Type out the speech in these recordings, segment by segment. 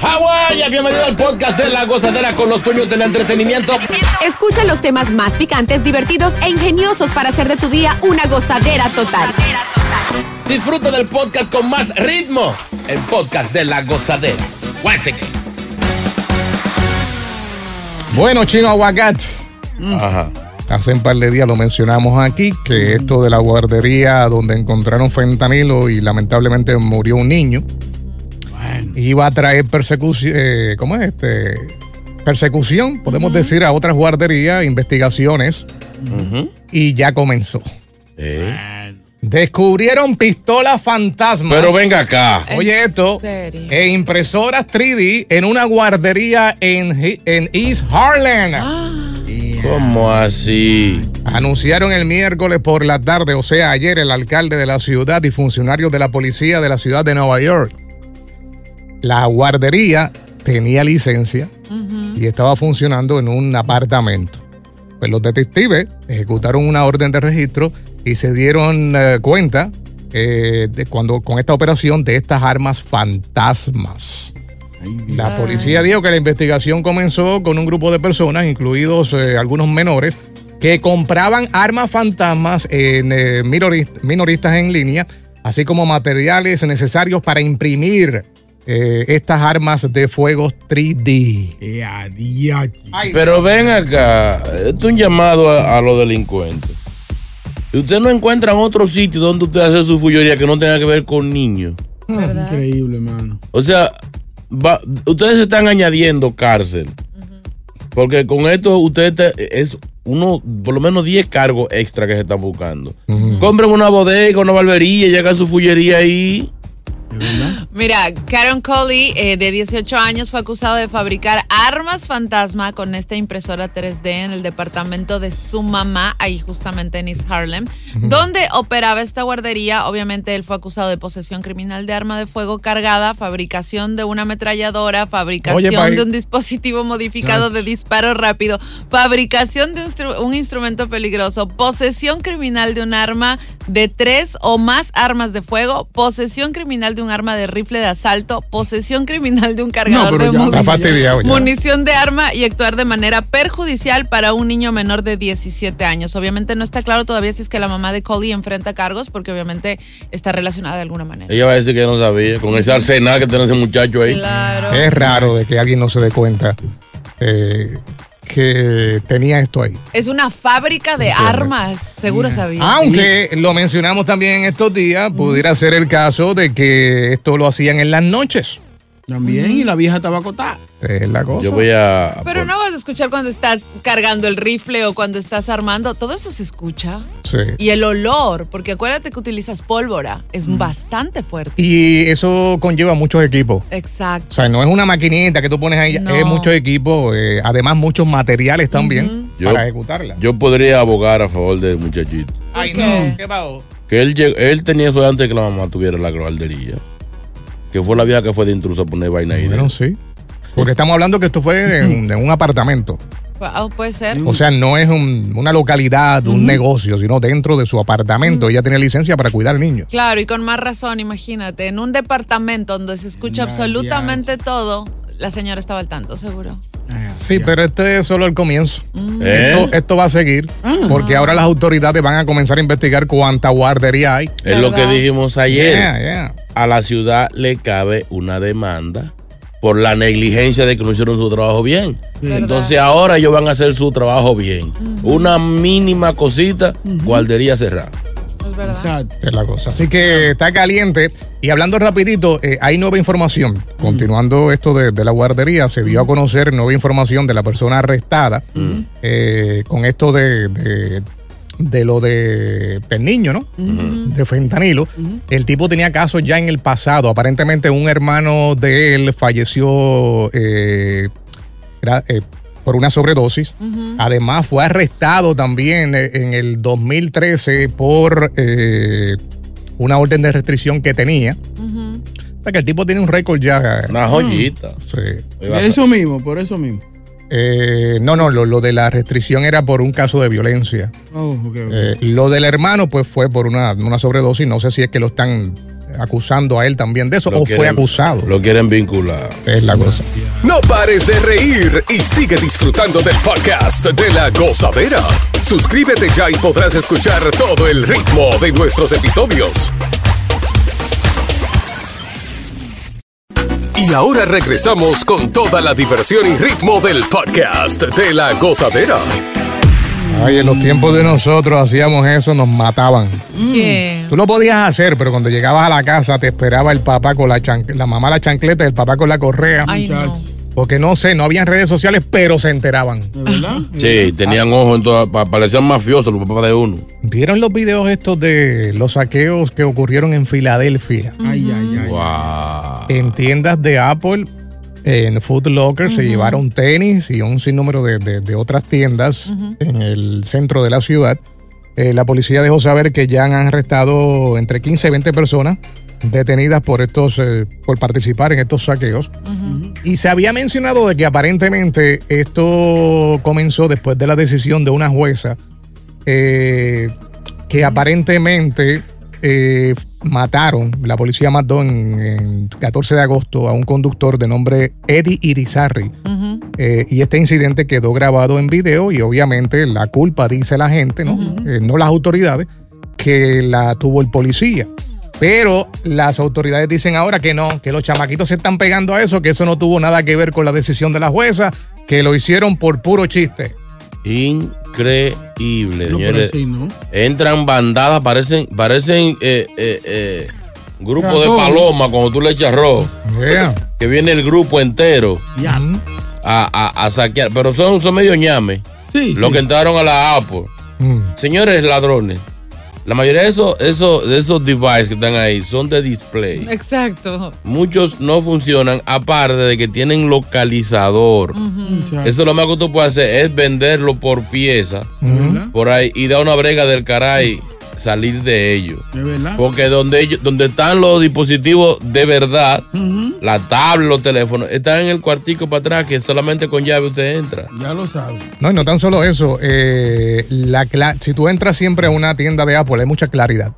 Hawái, bienvenido al podcast de La Gozadera con los dueños del entretenimiento. Escucha los temas más picantes, divertidos e ingeniosos para hacer de tu día una gozadera total. Disfruta del podcast con más ritmo. El podcast de La Gozadera. Bueno, Chino Aguacate. Ajá. Hace un par de días lo mencionamos aquí, que esto de la guardería donde encontraron fentanilo y lamentablemente murió un niño, iba a traer persecución, eh, ¿cómo es este? Persecución, podemos decir, a otras guarderías, investigaciones, y ya comenzó. Eh. Descubrieron pistolas fantasmas. Pero venga acá. Oye esto, serio? e impresoras 3D en una guardería en, East Harlem. ¿Cómo así? Anunciaron el miércoles por la tarde, o sea, ayer, el alcalde de la ciudad y funcionarios de la policía de la ciudad de Nueva York. La guardería tenía licencia y estaba funcionando en un apartamento. Pues los detectives ejecutaron una orden de registro y se dieron eh, cuenta eh, de cuando con esta operación de estas armas fantasmas. La policía dijo que la investigación comenzó con un grupo de personas, incluidos eh, algunos menores, que compraban armas fantasmas en eh, minoris- minoristas en línea, así como materiales necesarios para imprimir eh, estas armas de fuego 3D. Ay, Pero ven acá. Esto es un llamado a, a los delincuentes. Si usted no encuentra en otro sitio donde usted hace su fullería que no tenga que ver con niños. Increíble, mano. O sea, va- ustedes están añadiendo cárcel. Porque con esto ustedes te- es uno, por lo menos 10 cargos extra que se están buscando. Compren una bodega, una barbería, llegan su fullería ahí. Mira, Karen Coley, eh, de 18 años, fue acusado de fabricar armas fantasma con esta impresora 3D en el departamento de su mamá, ahí justamente en East Harlem, donde operaba esta guardería. Obviamente, él fue acusado de posesión criminal de arma de fuego cargada, fabricación de una ametralladora, fabricación de un dispositivo modificado de disparo rápido, fabricación de un, un instrumento peligroso, posesión criminal de un arma de tres o más armas de fuego, posesión criminal de un arma de rifle de asalto, posesión criminal de un cargador de ya- munición, ya. munición de arma y actuar de manera perjudicial para un niño menor de 17 años. Obviamente no está claro todavía si es que la mamá de Coley enfrenta cargos porque obviamente está relacionada de alguna manera. Ella va a decir que no sabía. Con ese arsenal que tiene ese muchacho ahí. Claro. Es raro de que alguien no se dé cuenta eh, que tenía esto ahí. Es una fábrica de armas, seguro sabía. Aunque lo mencionamos también en estos días, pudiera ser el caso de que esto lo hacían en las noches. También, y la vieja estaba acotada. Es la cosa. Yo voy a. Pero no vas a escuchar cuando estás cargando el rifle o cuando estás armando. Todo eso se escucha. Sí. Y el olor, porque acuérdate que utilizas pólvora, es bastante fuerte. Y eso conlleva muchos equipos. O Exacto. sea, no es una maquinita que tú pones ahí, No. es muchos equipos, eh, además muchos materiales también Yo- para ejecutarla. Yo podría abogar a favor del muchachito. Ay, qué? no, ¿qué pasó? Que él, lleg- él tenía eso antes de que la mamá tuviera la guardería. Que fue la vieja que fue de intruso a poner vaina ahí. Bueno, sí. Porque estamos hablando que esto fue en, en un apartamento. Wow, puede ser. O sea, no es un- una localidad, un negocio, sino dentro de su apartamento. Ella tiene licencia para cuidar niños. Claro, y con más razón, imagínate, en un departamento donde se escucha absolutamente todo, la señora estaba al tanto, seguro. Sí, pero este es solo el comienzo. ¿Eh? Esto, esto va a seguir porque ahora las autoridades van a comenzar a investigar cuánta guardería hay. Es lo que dijimos ayer. Yeah, yeah. A la ciudad le cabe una demanda por la negligencia de que no hicieron su trabajo bien. Entonces ahora ellos van a hacer su trabajo bien. Una mínima cosita, guardería cerrada. Es verdad. Exacto. Es la cosa. Así que está caliente. Y hablando rapidito, eh, hay nueva información. Continuando esto de, de la guardería, se dio a conocer nueva información de la persona arrestada eh, con esto de, de de lo de el niño, ¿no? De fentanilo. El tipo tenía casos ya en el pasado. Aparentemente un hermano de él falleció eh, era, eh, por una sobredosis. Además fue arrestado también eh, en el 2013 por eh, una orden de restricción que tenía. O sea que el tipo tiene un récord ya. Una joyita. Sí. Eso mismo, por eso mismo. Eh, no, no, lo, lo de la restricción era por un caso de violencia. Oh. Eh, lo del hermano, pues fue por una, una sobredosis. No sé si es que lo están acusando a él también de eso Lo o fue acusado. Lo quieren vincular. Es la cosa. No pares de reír y sigue disfrutando del podcast de la gozadera. Suscríbete ya y podrás escuchar todo el ritmo de nuestros episodios. Y ahora regresamos con toda la diversión y ritmo del podcast de la gozadera. Ay, en los tiempos de nosotros hacíamos eso, nos mataban. ¿Qué? Tú lo podías hacer, pero cuando llegabas a la casa te esperaba el papá con la chancleta, la mamá la chancleta y el papá con la correa. Ay, no. Porque no sé, no habían redes sociales, pero se enteraban. ¿De verdad? Sí, tenían ojos en todas, pa- parecían mafiosos los papás de uno. ¿Vieron los videos estos de los saqueos que ocurrieron en Filadelfia? Ay, ay, ay. Wow. En tiendas de Apple, en Food Locker, se llevaron tenis y un sinnúmero de, de- de otras tiendas en el centro de la ciudad. Eh, la policía dejó saber que ya han arrestado entre 15 y 20 personas detenidas por estos eh, por participar en estos saqueos. Y se había mencionado de que aparentemente esto comenzó después de la decisión de una jueza eh, que aparentemente eh, mataron, la policía mató en, en 14 de agosto a un conductor de nombre Eddie Irizarry. Eh, y este incidente quedó grabado en video y obviamente la culpa, dice la gente, ¿no? Eh, no las autoridades, que la tuvo el policía. Pero las autoridades dicen ahora que no, que los chamaquitos se están pegando a eso, que eso no tuvo nada que ver con la decisión de la jueza, que lo hicieron por puro chiste. Increíble, No, pero señores. sí, ¿no? Entran bandadas, parecen, parecen eh, eh, eh, grupo de palomas cuando tú le echas arroz. Yeah. Que viene el grupo entero Ya. a, a- a saquear. Pero son, son medio ñames. Sí, Los sí. que entraron a la Apple. Mm. Señores ladrones, la mayoría de esos, esos, de esos devices que están ahí son de display. Exacto. Muchos no funcionan, aparte de que tienen localizador. Eso lo más que tú puedes hacer es venderlo por pieza, por ahí, y dar una brega del caray, salir de ellos. ¿De verdad? Porque donde ellos, donde están los dispositivos de verdad, la tablet, los teléfonos, están en el cuartico para atrás, que solamente con llave usted entra. Ya lo sabes. No, y no tan solo eso. eh, la si tú entras siempre a una tienda de Apple, hay mucha claridad.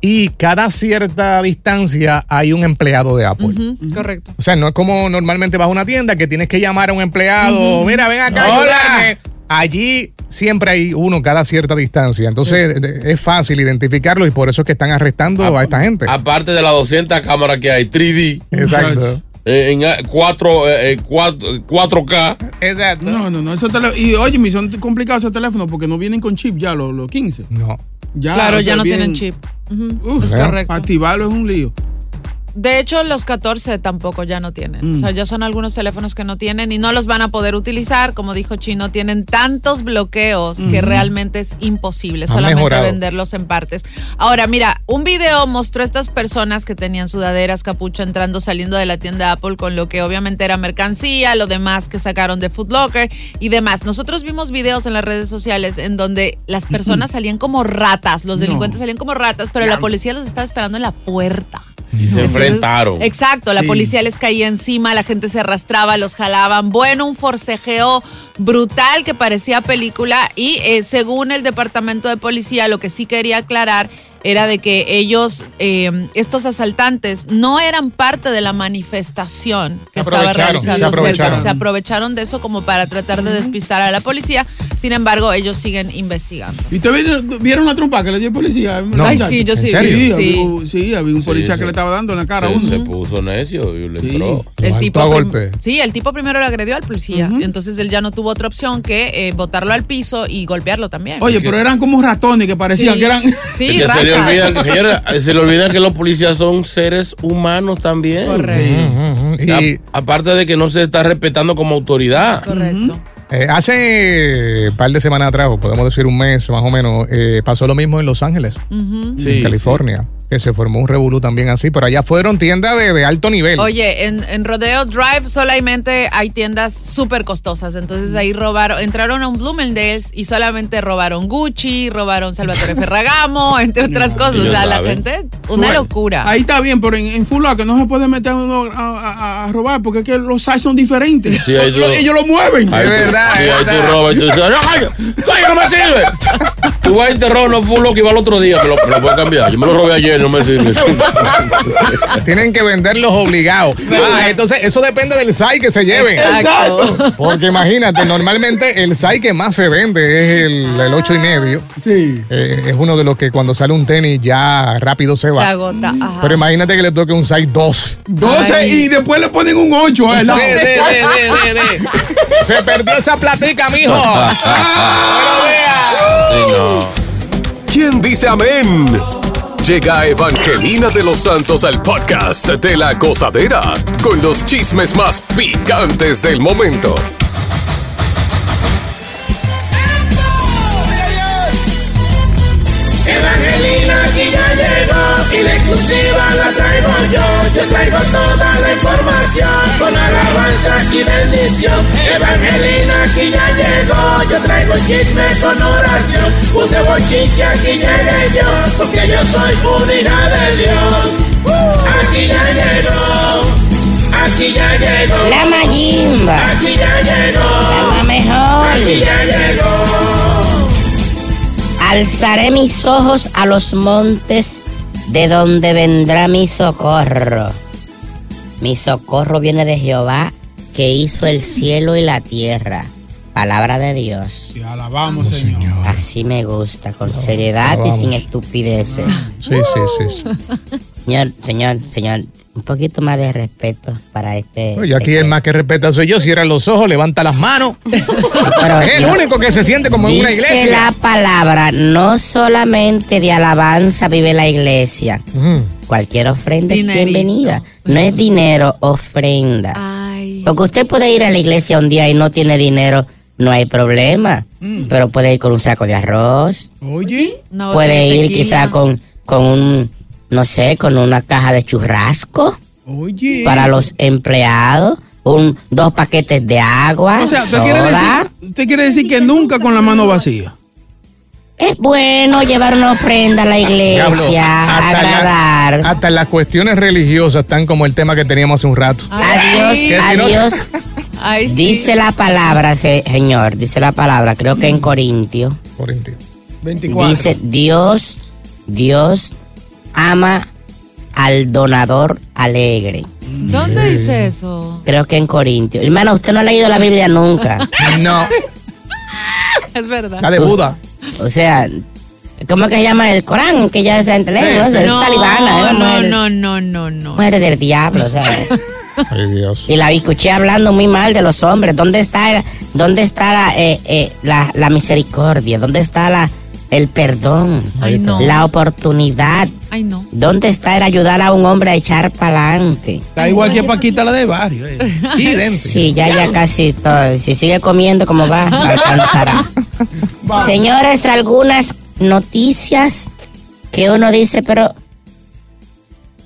Y cada cierta distancia hay un empleado de Apple. Correcto. O sea, no es como normalmente vas a una tienda que tienes que llamar a un empleado. Mira, ven acá. a Hola. ayudarme". Allí siempre hay uno cada cierta distancia. Entonces es fácil identificarlo y por eso es que están arrestando a esta gente. Aparte de las 200 cámaras que hay, 3D, Exacto. eh, en 4, eh, 4K. Exacto. No, no, no. Esos y oye, me son complicados esos teléfonos porque no vienen con chip ya, los, los 15. No. Ya, claro, o sea, ya no vienen- tienen chip. Ujú, Uf, es ¿verdad? correcto. Activarlo es un lío. De hecho, los 14 tampoco ya no tienen. Mm. O sea, ya son algunos teléfonos que no tienen y no los van a poder utilizar. Como dijo Chino, tienen tantos bloqueos que realmente es imposible solamente mejorado. venderlos en partes. Ahora, mira, un video mostró a estas personas que tenían sudaderas, capucha, entrando, saliendo de la tienda Apple con lo que obviamente era mercancía, lo demás que sacaron de Food Locker y demás. Nosotros vimos videos en las redes sociales en donde las personas salían como ratas, los No. delincuentes salían como ratas, pero la policía los estaba esperando en la puerta. Y se Entonces, enfrentaron. Exacto, la Sí. policía les caía encima, la gente se arrastraba, los jalaban. Bueno, un forcejeo brutal que parecía película y eh, según el departamento de policía, lo que sí quería aclarar era de que ellos, eh, estos asaltantes, no eran parte de la manifestación que estaba realizando se cerca. aprovecharon. Se aprovecharon de eso como para tratar de despistar a la policía. Sin embargo, ellos siguen investigando. ¿Y ustedes vieron- la trompa que le dio el policía? No. Ay, sí, yo ¿En sí vi. Sí, Sí. había, sí, había un policía sí. que le estaba dando en la cara a se, uno. se puso necio y le Sí. entró. El tipo a golpe. Sí, el tipo primero le agredió al policía. Ujú. Entonces él ya no tuvo otra opción que eh, botarlo al piso y golpearlo también. Oye, pero eran como ratones que parecían Sí. que eran. Sí, ratas. Olvidan, señores, se le olvidan que los policías son seres humanos también. Correcto. Y aparte de que no se está respetando como autoridad. Correcto. Eh, hace un par de semanas atrás, o podemos decir un mes más o menos, eh, pasó lo mismo en Los Ángeles, Sí, en California, que se formó un revolú también así, pero allá fueron tiendas de, de alto nivel. Oye, en, en Rodeo Drive solamente hay tiendas súper costosas. Entonces ahí robaron, entraron a un Bloomingdale's y solamente robaron Gucci, robaron Salvatore Ferragamo, entre otras cosas. O sea, la gente, una Bueno, locura. Ahí está bien, pero en, en Full Locker no se puede meter uno a, a- a robar porque es que los size son diferentes. Sí, ahí tú- Lo- ellos lo mueven. Ahí Es verdad, Sí, ahí tú robas y tú dices, no, coño, coño, no me sirve. Tú vas a te robas no full y va al otro día, me lo, me lo puedes cambiar. Yo me lo robé ayer, no me sirve. Tienen que venderlos obligados. Ah, entonces eso depende del SAI que se lleven. Exacto. Porque imagínate, normalmente el SAI que más se vende es el, el 8 y medio. Sí. Eh, es uno de los que cuando sale un tenis ya rápido se Se va. agota. Ajá. Pero imagínate que le toque un size 12. 12 Ay. y después le ponen un 8 al lado. De, de, de, de, de, de. Se perdió esa platica, mijo. Buenos días. Sí, no. ¿Quién dice amén? Llega Evangelina de los Santos al podcast de la gozadera con los chismes más picantes del momento. La exclusiva la traigo yo. Yo traigo toda la información con alabanza y bendición. Evangelina aquí ya llegó, yo traigo chisme con oración. Un de bochinche aquí llegué yo, porque yo soy una hija de Dios. Aquí ya llegó, aquí ya llegó. La Mayimba, Aquí ya llegó, la mejor. aquí ya llegó. Alzaré mis ojos a los montes, de donde vendrá mi socorro. Mi socorro viene de Jehová, que hizo el cielo y la tierra. Palabra de Dios. Te alabamos, Señor. Así me gusta, con seriedad y sin estupideces. Sí, sí, sí. sí. Señor, señor, señor, un poquito más de respeto para este. Oye, aquí el más que respeta soy yo. Cierra los ojos, levanta las manos. pero es el yo- único que se siente como en una Dice iglesia. la palabra, no solamente de alabanza vive la iglesia. Cualquier ofrenda Dinerito. es bienvenida. No es dinero, ofrenda. Ay. Porque usted puede ir a la iglesia un día y no tiene dinero, no hay problema. Pero puede ir con un saco de arroz, Oye, botella puede de ir quizá con, con un, no sé, con una caja de churrasco oye. para los empleados, un, dos paquetes de agua, O sea, usted quiere, soda. decir, usted quiere decir que nunca con la mano vacía. Es bueno llevar una ofrenda a la Diablo, iglesia, hasta, la- agradar. hasta las cuestiones religiosas están como el tema que teníamos hace un rato. Adiós, adiós. Ay, sí. Dice la palabra, se- señor, dice la palabra, creo que en Corintio. Corintio. 24. Dice, Dios, Dios ama al donador alegre. ¿Dónde dice eso? Creo que en Corintio. Hermano, usted no ha leído la Biblia nunca. No, Es verdad. la de Buda. O sea, ¿cómo es que se llama el Corán? Que ya se entendemos, ¿no? Es No, talibana, ¿eh? no, no, no, no, no. mujer del diablo, o sea. Ay, Dios. Y la escuché hablando muy mal de los hombres. ¿Dónde está, dónde está la, eh, eh, la, la misericordia? ¿Dónde está la, el perdón? Ay, no. La oportunidad. Ay, no. ¿Dónde está el ayudar a un hombre a echar para adelante? Está igual que Paquita la de barrio. eh. Sí, ya, ya casi todo. Si sigue comiendo como va, alcanzará. Señores, algunas noticias que uno dice, pero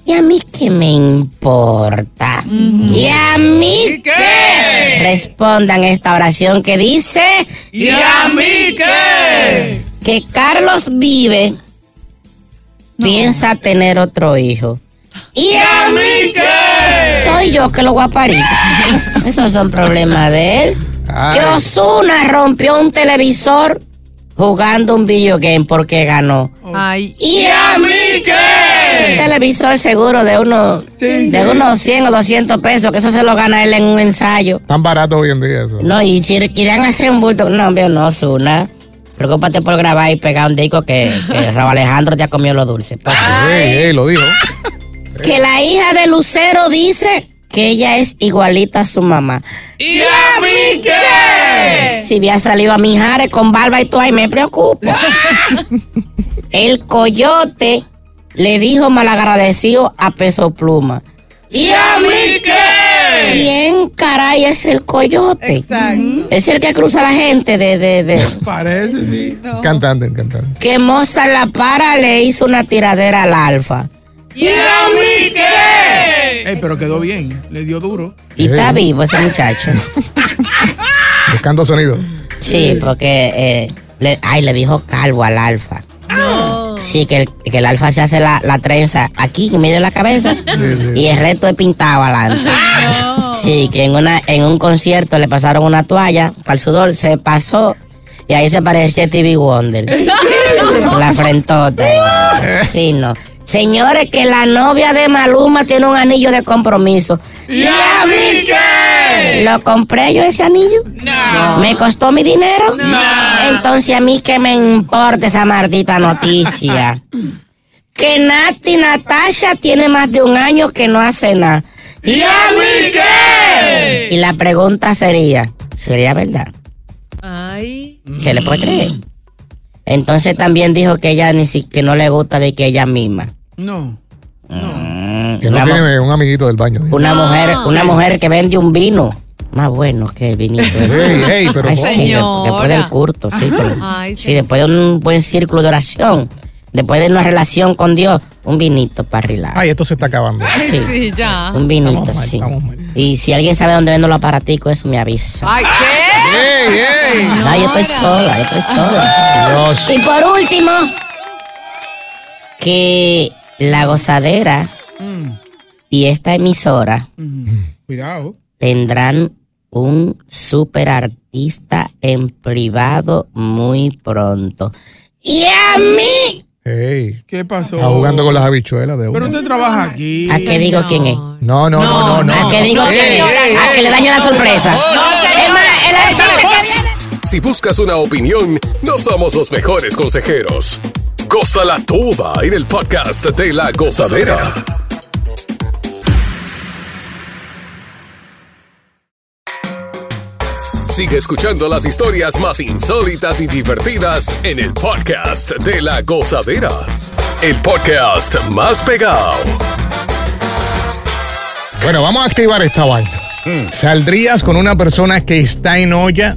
¿y a mí qué me importa? ¿Y a mí qué? Respondan esta oración que dice ¿Y a mí qué? Que Carlos vive, piensa tener otro hijo. ¿Y a mí qué? Soy yo que lo voy a parir. Esos son problemas de él. Ay. Que Osuna rompió un televisor jugando un video game porque ganó. Ay. ¿Y a mí qué? Un televisor seguro de unos, Sí, de sí. unos 100 o 200 pesos, que eso se lo gana él en un ensayo. Tan barato hoy en día eso. No, y si querían hacer un bulto, no, veo, no, Osuna. Preocúpate por grabar y pegar un disco que, que Raúl Alejandro ya comió lo dulce. Pues, Ey, ey, lo dijo. que la hija de Lucero dice que ella es igualita a su mamá. ¿Y a mí qué? Si había salido a Mijares con barba y todo, ahí me preocupa. El coyote le dijo malagradecido a Peso Pluma. ¿Y a mí qué? ¿Quién caray es el coyote? Exacto. Es el que cruza la gente de, de, de. Parece, sí. Cantante, cantante. Que Mozart La Para le hizo una tiradera al alfa. ¿Y a mí qué? Ey, pero quedó bien. Le dio duro. Y está vivo ese muchacho. Buscando sonido. Sí, porque eh, le, ay, le dijo calvo al alfa. Sí, que el, que el alfa se hace la, la trenza aquí en medio de la cabeza y el resto es pintado adelante. Sí, que en una en un concierto le pasaron una toalla para el sudor, se pasó y ahí se parecía TV Wonder. la frentota. Sí, no. Señores, que la novia de Maluma tiene un anillo de compromiso. ¿Y a mí qué? ¿Lo compré yo ese anillo? No. ¿Me costó mi dinero? No. Entonces a mí que me importa esa maldita noticia. que Nati Natasha tiene más de un año que no hace nada. ¿Y a mí qué? Y la pregunta sería, ¿sería verdad? Ay. ¿Se le puede creer? Entonces también dijo que ella ni si, que no le gusta de que ella misma. No. Que no tiene un amiguito del baño. Una mujer, una mujer que vende un vino más bueno que el vinito. pero sí, después del curto, sí. que- Ay, sí, después de un buen círculo de oración, después de una relación con Dios, un vinito para relajar. Ay, esto se está acabando. Sí. Sí, ya. Un vinito, mal, sí. Y si alguien sabe dónde vendo los aparaticos, eso me avisa. Ay, ¿qué? ¡Ey, ey! No, yo estoy sola, yo estoy sola. Dios. Y por último, que la gozadera y esta emisora Cuidado. tendrán un super artista en privado muy pronto. Y a mí. ¿Qué pasó? Está jugando con las habichuelas de Pero uno. usted trabaja aquí. ¿a qué digo quién es? No, no, no, no, no. ¿A qué digo Ey, quién es? A que le daño la sorpresa. Si buscas una opinión, no somos los mejores consejeros. Gózala toda en el podcast de la gozadera. Sigue escuchando las historias más insólitas y divertidas en el podcast de la gozadera. El podcast más pegado. Bueno, vamos a activar esta vaina. ¿Saldrías con una persona que está en olla?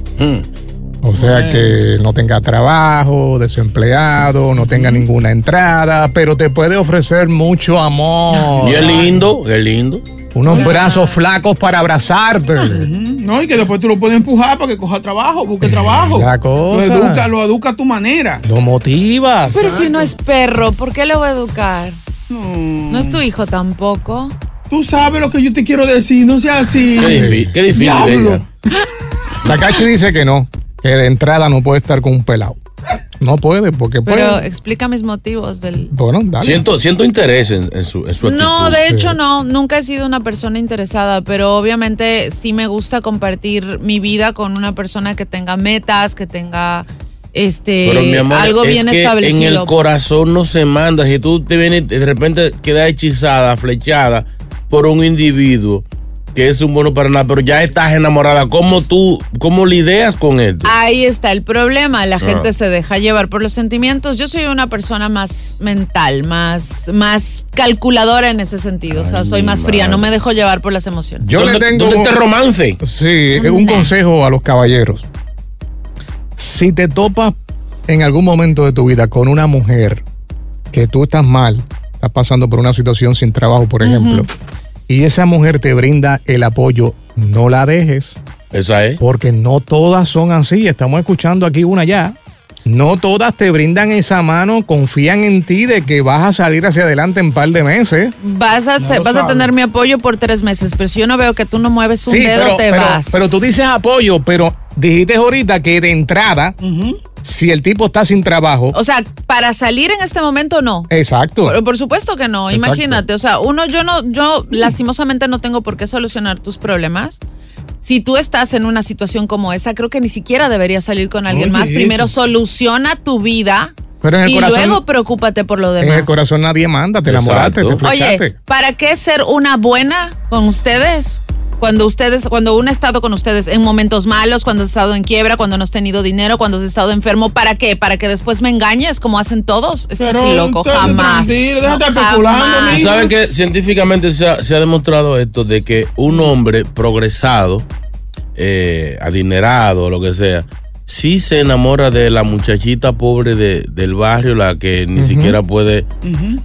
O sea, que no tenga trabajo, desempleado, no tenga ninguna entrada, pero te puede ofrecer mucho amor. Y es lindo, es lindo. Unos brazos flacos para abrazarte. No, y que después tú lo puedes empujar para que coja trabajo, busque trabajo. La cosa. Lo educa, lo educa a tu manera. Lo motivas. Pero si no es perro, ¿por qué lo va a educar? No es tu hijo tampoco. Tú sabes lo que yo te quiero decir, no sea así. Qué difícil, qué difícil. La Cachi dice que no, que de entrada no puede estar con un pelado. No puede, porque Pero puede. explica mis motivos del... Bueno, dale. Siento, siento interés en, en su, en su actitud. No, de sí. hecho no, nunca he sido una persona interesada, pero obviamente sí me gusta compartir mi vida con una persona que tenga metas, que tenga este Pero mi amor, algo es bien que establecido. en el corazón no se manda. Si tú te vienes, de repente quedas hechizada, flechada por un individuo que es un bueno para nada, pero ya estás enamorada. ¿Cómo tú, cómo lidias con esto? Ahí está el problema, la gente Ah. se deja llevar por los sentimientos. Yo soy una persona más mental, más, más calculadora en ese sentido. o sea, soy más fría, no me dejo llevar por las emociones. Yo le ¿Dónde- tengo. dónde romance? Sí, es un consejo a los caballeros. Si te topas en algún momento de tu vida con una mujer que tú estás mal, estás pasando por una situación sin trabajo, por ejemplo, y esa mujer te brinda el apoyo, no la dejes, Esa es. porque no todas son así. Estamos escuchando aquí una ya. No todas te brindan esa mano, confían en ti de que vas a salir hacia adelante en un par de meses. Vas a, No lo vas a sabe. tener mi apoyo por tres meses, pero si yo no veo que tú no mueves un Sí, dedo, pero, te pero- vas. pero tú dices apoyo, pero dijiste ahorita que de entrada, si el tipo está sin trabajo, O sea, para salir en este momento no. exacto. Por, por supuesto que no, Exacto. imagínate, o sea, uno, yo no, yo lastimosamente no tengo por qué solucionar tus problemas. Si tú estás en una situación como esa, creo que ni siquiera deberías salir con alguien Oye, más. Primero eso. soluciona tu vida Pero en el y corazón- luego preocúpate por lo en demás. el corazón nadie manda, te enamoraste, te flechaste. Oye, ¿para qué ser una buena con ustedes cuando ustedes, cuando uno ha estado con ustedes en momentos malos, cuando has estado en quiebra, cuando no has tenido dinero, cuando has estado enfermo, ¿para qué? ¿Para que después me engañes como hacen todos? Estás Pero loco, jamás. tranquilo, deja de estar No, jamás. ¿Tú sabes que científicamente se ha, se ha demostrado esto de que un hombre progresado, eh, adinerado o lo que sea, sí se enamora de la muchachita pobre de- del barrio, la que ni siquiera puede.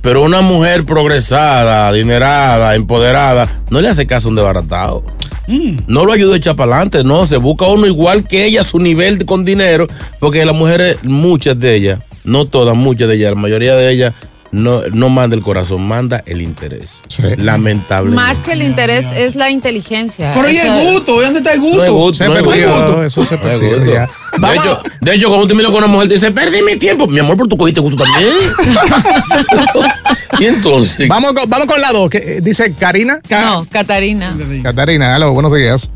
Pero una mujer progresada, adinerada, empoderada, no le hace caso a un desbaratado. No lo ayuda a echar para adelante, no, se busca uno igual que ella, su nivel con dinero, porque las mujeres, muchas de ellas, no todas, muchas de ellas, la mayoría de ellas, no, no manda el corazón, manda el interés. Lamentablemente. Más que el interés es la inteligencia. Pero ¿y Eso- el gusto? ¿Y dónde está el gusto? No hay gusto, Se no hay perdió, gusto. eso se perdió ya. De hecho, de hecho, cuando tú miras con una mujer, te dice, perdí mi tiempo. Mi amor, por tu cogiste gusto también. y entonces. Vamos con, vamos con la dos, que eh, dice Karina. No, Catarina. Catarina, hello, buenos días.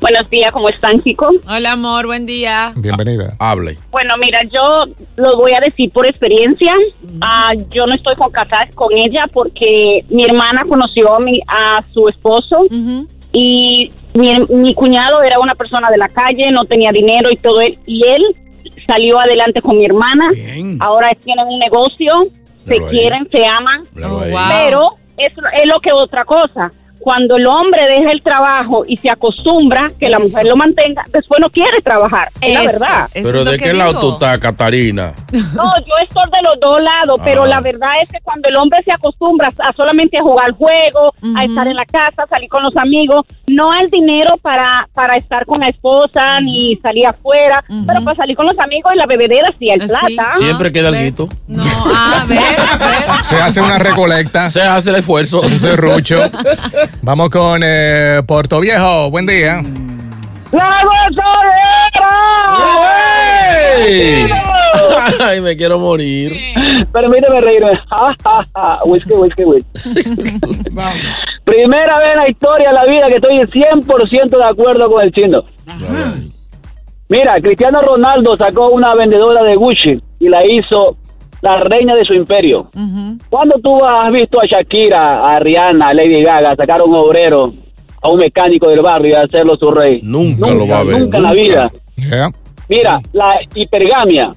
Buenos días, ¿cómo están, chicos? Hola, amor, buen día. Bienvenida. Hable. Bueno, mira, yo lo voy a decir por experiencia. Ah, yo no estoy con casada con ella porque mi hermana conoció a, mi, a su esposo y mi, mi cuñado era una persona de la calle, no tenía dinero y todo él, y él salió adelante con mi hermana. Ahora tienen un negocio, se ahí. quieren, se aman, ahí. pero es, es lo que otra cosa. Cuando el hombre deja el trabajo y se acostumbra que la mujer lo mantenga, después no quiere trabajar. Es la verdad. eso Pero ¿de qué lado tú estás, Catarina? No, yo estoy de los dos lados, pero Ah. la verdad es que cuando el hombre se acostumbra a solamente a jugar juego, a estar en la casa, salir con los amigos, no al dinero para, para estar con la esposa ni salir afuera, pero para salir con los amigos y la bebedera sí hay Sí. plata. Siempre queda algo. No, ah, ver, ver. Se hace una recolecta, Se hace el esfuerzo. un serrucho. Vamos con eh, Puerto Viejo, buen día. ¡La gozadera! Ay, me quiero morir. Permíteme reírme. Ja, ja, ja. Whisky, whisky, whisky. Primera vez en la historia de la vida que estoy 100% de acuerdo con el chino. Mira, Cristiano Ronaldo sacó una vendedora de Gucci y la hizo la reina de su imperio. ¿Cuándo tú has visto a Shakira, a Rihanna, a Lady Gaga sacar a un obrero, a un mecánico del barrio y hacerlo su rey? Nunca, lo va a ver. Nunca en la vida. Yeah. Mira, la hipergamia.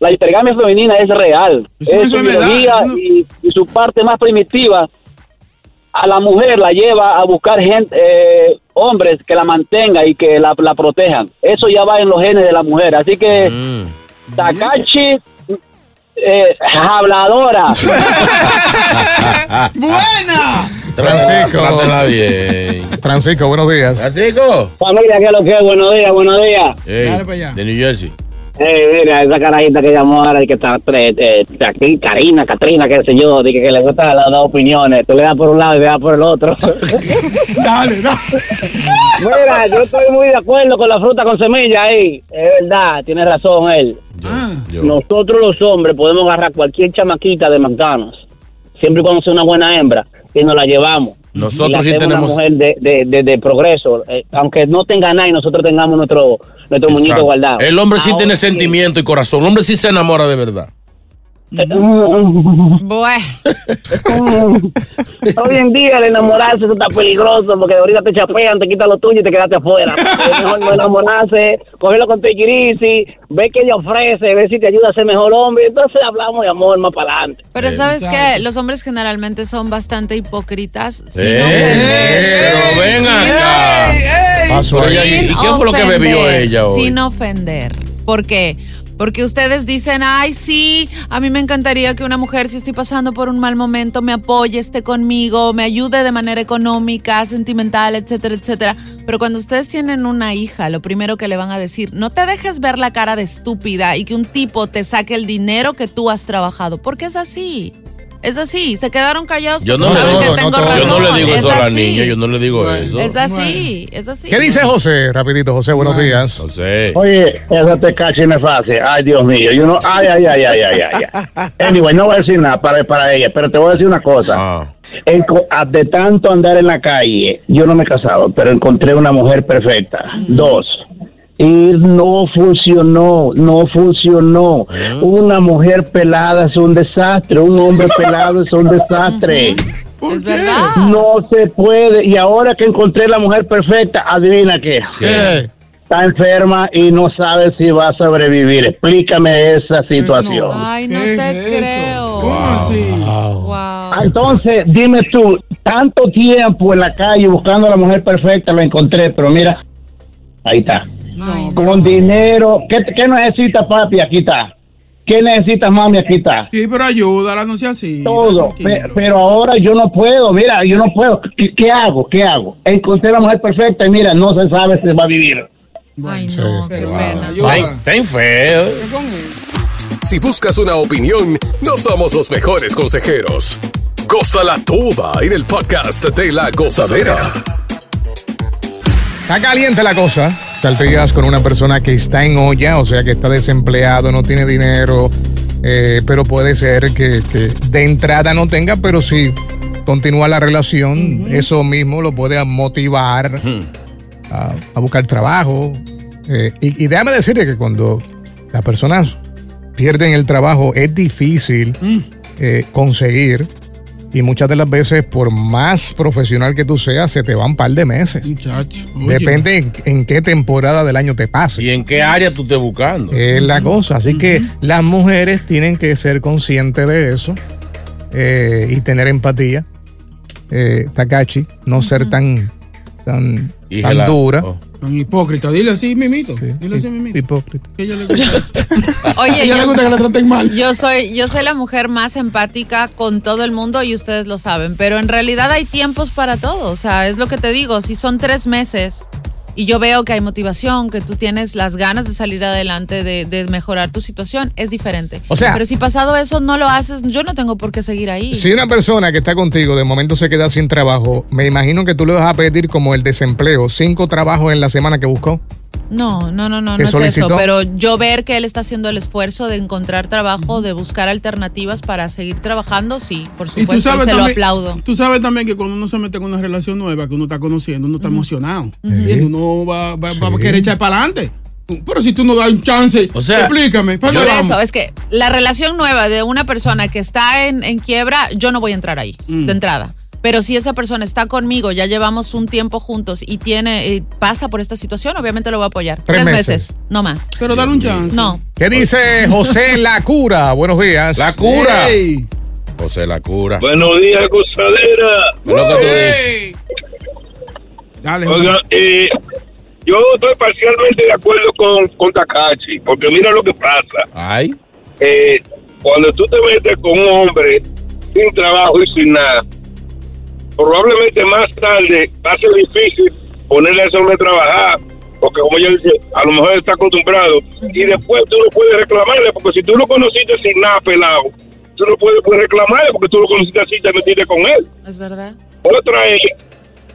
La hipergamia femenina es real. Es su biología ¿no? y, y su parte más primitiva. A la mujer la lleva a buscar gente, eh, hombres que la mantengan y que la, la protejan. Eso ya va en los genes de la mujer. Así que Mm. Takashi, eh, habladora. ¡Buena! Francisco. Trátela bien. Francisco, buenos días. Francisco. Familia, ¿qué es lo que es? Buenos días, buenos días. Ey, Dale pa' allá. de New Jersey. Eh, mira, esa carajita que llamó ahora, que está eh, eh, aquí, Karina, Katrina, qué sé yo, de que, que le gustan las dos opiniones. Tú le das por un lado y le das por el otro. Dale, dale. Mira, yo estoy muy de acuerdo con la fruta con semilla ahí. Es verdad, tiene razón él. Yo, Ah. yo. Nosotros los hombres podemos agarrar cualquier chamaquita de McDonald's, siempre y cuando sea una buena hembra, y nos la llevamos. Nosotros sí tenemos- Una mujer de, de, de, de progreso. Eh, aunque no tenga nada y nosotros tengamos nuestro, nuestro muñeco guardado. El hombre sí Ahora tiene sentimiento y corazón. El hombre sí se enamora de verdad. Bueno, Hoy en día el enamorarse eso está peligroso porque ahorita te chapean, te quitan lo tuyo y te quedaste afuera. Es mejor no enamorarse, cogerlo con tequirisi, ver qué ella ofrece, ver si te ayuda a ser mejor hombre. Entonces hablamos de amor más para adelante. pero Eh, sabes que los hombres generalmente son bastante hipócritas. Sin Eh, ofender. pero ven acá. ¿y qué fue lo que bebió ella hoy? Sin ofender. ¿Por qué? Porque ustedes dicen, ay, sí, a mí me encantaría que una mujer, si estoy pasando por un mal momento, me apoye, esté conmigo, me ayude de manera económica, sentimental, etcétera, etcétera. Pero cuando ustedes tienen una hija, lo primero que le van a decir, no te dejes ver la cara de estúpida y que un tipo te saque el dinero que tú has trabajado, porque es así. Es así, se quedaron callados. Yo no, le, no yo no digo Es eso a la niña, yo no le digo eso. Es así, es así. ¿Qué dice José? Rapidito, José, buenos días. No sé. Oye, esa te cacha no es fácil. Ay, Dios mío. Yo no, ay, ay, ay, ay, ay, ay, ay. Anyway, no voy a decir nada para, para ella, pero te voy a decir una cosa. Ah. De tanto andar en la calle, yo no me he casado, pero encontré una mujer perfecta. Dos. Y no funcionó, no funcionó. Una mujer pelada es un desastre, un hombre pelado es un desastre. Es verdad. No se puede. Y ahora que encontré la mujer perfecta, adivina qué. ¿Qué? Está enferma y no sabe si va a sobrevivir. Explícame esa situación. Ay, no te creo. ¿Cómo así? Wow. Ah, Entonces, dime tú, tanto tiempo en la calle buscando a la mujer perfecta, la encontré, pero mira, ahí está. Con dinero. ¿Qué, qué necesitas, papi? Aquí está. ¿Qué necesitas, mami? Aquí está. Sí, pero ayúdala, no sea así. Todo. Pe- pero ahora yo no puedo, mira, yo no puedo. ¿Qué, qué hago? ¿Qué hago? Encontré a la mujer perfecta y mira, no se sabe si va a vivir. Ay, no, qué pena. Está bien feo. Si buscas una opinión, no somos los mejores consejeros. Gózala toda en el podcast de La Gozadera. Está caliente la cosa. Saldrías con una persona que está en olla, o sea, que está desempleado, no tiene dinero, eh, pero puede ser que, que de entrada no tenga, pero si continúa la relación, eso mismo lo puede motivar a, a buscar trabajo. Eh, y, y déjame decirte que cuando las personas pierden el trabajo es difícil eh, conseguir. Y muchas de las veces, por más profesional que tú seas, se te van un par de meses. Muchacho. Depende en, en qué temporada del año te pase. ¿Y en qué área tú estés buscando? Es la cosa. Así que las mujeres tienen que ser conscientes de eso eh, y tener empatía. Eh, Takachi, no ser tan, tan, tan dura. oh. Tan hipócrita. Dile así, mimito. Dile así, mimito. Hipócrita. Que ella le gusta. Oye, A ella le gusta que la traten mal. Yo soy, yo soy la mujer más empática con todo el mundo y ustedes lo saben, pero en realidad hay tiempos para todo. O sea, es lo que te digo, si son tres meses y yo veo que hay motivación, que tú tienes las ganas de salir adelante, de, de mejorar tu situación, es diferente. O sea- pero si pasado eso no lo haces, yo no tengo por qué seguir ahí. Si una persona que está contigo de momento se queda sin trabajo, me imagino que tú le vas a pedir como el desempleo, cinco trabajos en la semana que buscó. No, no, no, no, ¿Que no es eso. solicitó? Pero yo ver que él está haciendo el esfuerzo de encontrar trabajo, de buscar alternativas para seguir trabajando, sí, por Y tú supuesto, y sabes, se lo también, aplaudo. tú sabes también que cuando uno se mete con una relación nueva que uno está conociendo, uno está emocionado. ¿Entiendes? Uno va, va- va a querer echar para adelante. Pero si tú no das un chance, O sea, explícame. ¿para Por eso, es que la relación nueva de una persona que está en, en quiebra, yo no voy a entrar ahí, Mm. de entrada. Pero si esa persona está conmigo, ya llevamos un tiempo juntos y tiene eh, pasa por esta situación, obviamente lo voy a apoyar. Tres Tres, meses. meses. no más. Pero dale un chance. No. ¿Qué dice José La Cura? Buenos días. La cura. José la cura. Buenos días, gozadera. ¿Qué es lo que tú dices? Ey. Dale, José. Oiga, eh, yo estoy parcialmente de acuerdo con, con Takachi, porque mira lo que pasa. Ay. Eh, cuando tú te metes con un hombre sin trabajo y sin nada, probablemente más tarde va a ser difícil ponerle a ese hombre a trabajar, porque como ella dice, a lo mejor está acostumbrado, y después tú no puedes reclamarle, porque si tú lo conociste sin nada pelado, tú no puedes, puedes reclamarle, porque tú lo conociste así y te metiste con él. Es verdad. Otra es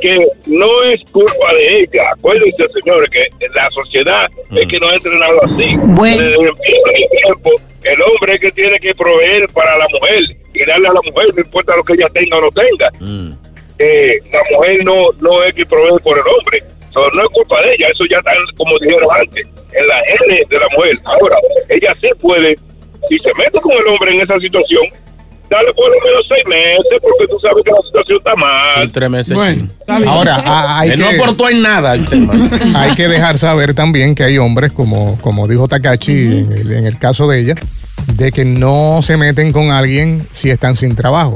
que no es culpa de ella. Acuérdense, señores, que la sociedad es que nos ha entrenado así. Bueno. Desde el tiempo, el hombre es que tiene que proveer para la mujer y darle a la mujer, no importa lo que ella tenga o no tenga. Mm. Eh, la mujer no, no es que provee por el hombre. So, no es culpa de ella, eso ya está, como dijeron antes, en la genes de la mujer. Ahora, ella sí puede, si se mete con el hombre en esa situación, dale por lo menos seis meses, porque tú sabes que la situación está mal. Sí, tres meses. Bueno. Ahora, hay Él no que, aportó en nada el tema. hay que dejar saber también que hay hombres, como, como dijo Takachi en, el, en el caso de ella, de que no se meten con alguien si están sin trabajo.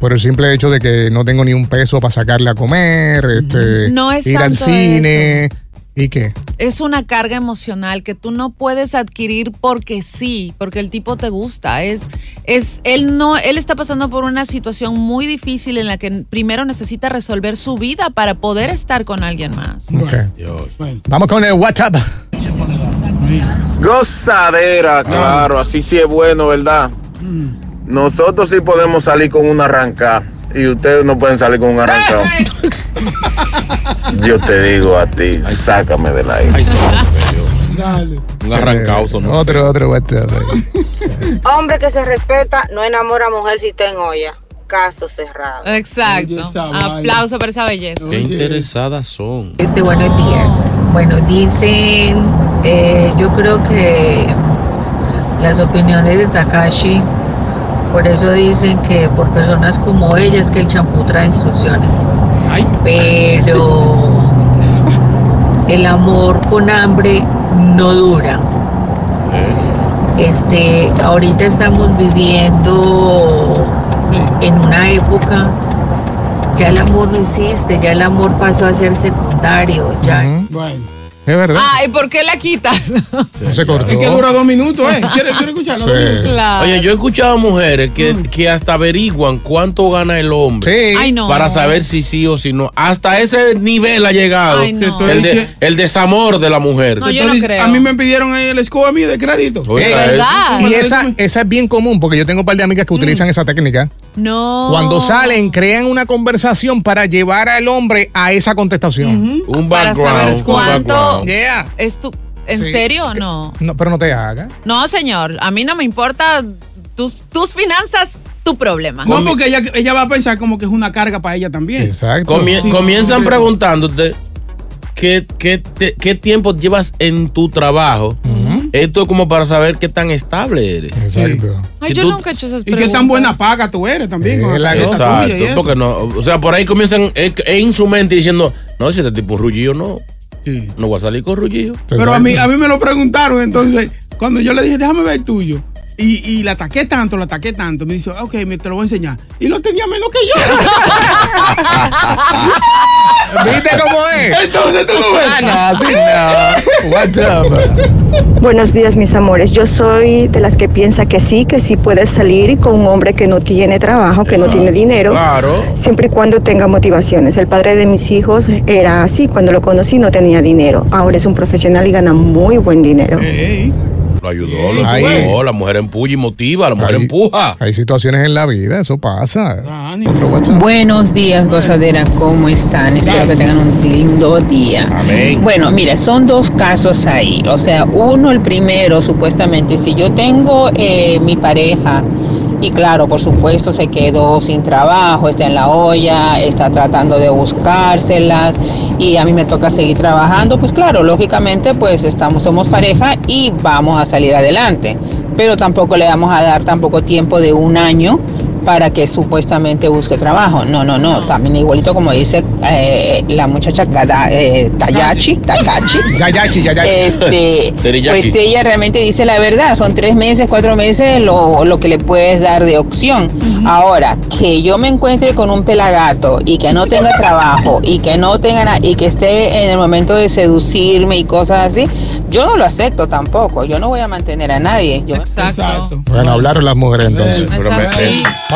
Por el simple hecho de que no tengo ni un peso para sacarle a comer, este, No es ir al cine. ¿Y qué? Es una carga emocional que tú no puedes adquirir porque sí, porque el tipo te gusta. Es, es, él no, él está pasando por una situación muy difícil en la que primero necesita resolver su vida para poder estar con alguien más. Ok. Dios. Vamos con el WhatsApp. Gozadera, claro, así sí es bueno, ¿verdad? Nosotros sí podemos salir con una arranca y ustedes no pueden salir con un arrancado. Yo te digo a ti, sácame del aire. Dale. Un arrancado son Otro, otro WhatsApp. ahí. Hombre que se respeta no enamora a mujer si está en olla. Caso cerrado. Exacto. Aplauso por esa belleza. Qué interesadas son. Este, buenos días. Bueno, dicen, eh, yo creo que las opiniones de Takashi Por eso dicen que por personas como ellas que el champú trae instrucciones. Pero el amor con hambre no dura. Este, ahorita estamos viviendo en una época, ya el amor no existe, ya el amor pasó a ser secundario, ya. Es verdad. Ay, ¿por qué la quitas? No se cortó. Es que dura dos minutos, ¿eh? ¿Quieres, quieres escucharlo? Sí. Claro. Oye, yo he escuchado mujeres que, que hasta averiguan cuánto gana el hombre Sí. Ay, no. para saber si sí o si no. Hasta ese nivel ha llegado Ay, no. el, de- el desamor de la mujer. No, yo no creo. A mí me pidieron el score a mí de crédito. Eh, ¿Verdad? Y esa, esa es bien común porque yo tengo un par de amigas que utilizan esa técnica. No. Cuando salen, crean una conversación para llevar al hombre a esa contestación. Un Para saber background. cuánto background. Yeah. es tu... ¿En Sí. serio o no? No, pero no te hagas. No, señor. A mí no me importa tus, tus finanzas, tu problema. No, porque ella, ella va a pensar como que es una carga para ella también. Exacto. Sí. comienzan preguntándote qué, qué, te- qué tiempo llevas en tu trabajo. Esto es como para saber qué tan estable eres. Exacto. Ay, Si yo tú- nunca he hecho esas Y preguntas. qué tan buena paga tú eres también. Es la y Exacto, porque no, o sea, por ahí comienzan eh, en su mente diciendo, no, si este tipo es rullillo, no, Sí. no voy a salir con rullillo. Pero a mí, a mí me lo preguntaron, entonces, cuando yo le dije, déjame ver el tuyo. Y, y la ataqué tanto, la ataqué tanto. Me dice, ok, me, te lo voy a enseñar. Y lo tenía menos que yo. ¿Viste cómo es? Entonces tú no ves. Ah, no, así no. What's up? Buenos días, mis amores. Yo soy de las que piensa que sí, que sí puedes salir con un hombre que no tiene trabajo, que no tiene dinero, Claro. siempre y cuando tenga motivaciones. El padre de mis hijos era así, cuando lo conocí no tenía dinero. Ahora es un profesional y gana muy buen dinero. Ey. Lo ayudó, lo Ahí. empujó. La mujer empuja y motiva, la mujer Ahí. empuja. Hay situaciones en la vida, eso pasa. Ah. Buenos días, gozadera, ¿cómo están? Espero que tengan un lindo día. Amén. Bueno, mira, son dos casos ahí. O sea, uno, el primero, supuestamente, si yo tengo eh, mi pareja y claro, por supuesto, se quedó sin trabajo, está en la olla, está tratando de buscárselas y a mí me toca seguir trabajando, pues claro, lógicamente, pues estamos, somos pareja y vamos a salir adelante. Pero tampoco le vamos a dar tampoco tiempo de un año para que supuestamente busque trabajo. No, no, no. También igualito como dice eh, la muchacha Gada- eh, Tayachi, Takachi. Yayachi, yayachi. Este, pues ella realmente dice la verdad. Son tres meses, cuatro meses lo, lo que le puedes dar de opción. Ahora, que yo me encuentre con un pelagato y que no tenga trabajo y que no tenga na- y que esté en el momento de seducirme y cosas así, yo no lo acepto tampoco. Yo no voy a mantener a nadie. Yo, Exacto. Bueno, hablaron las mujeres entonces. Pero me, así. me-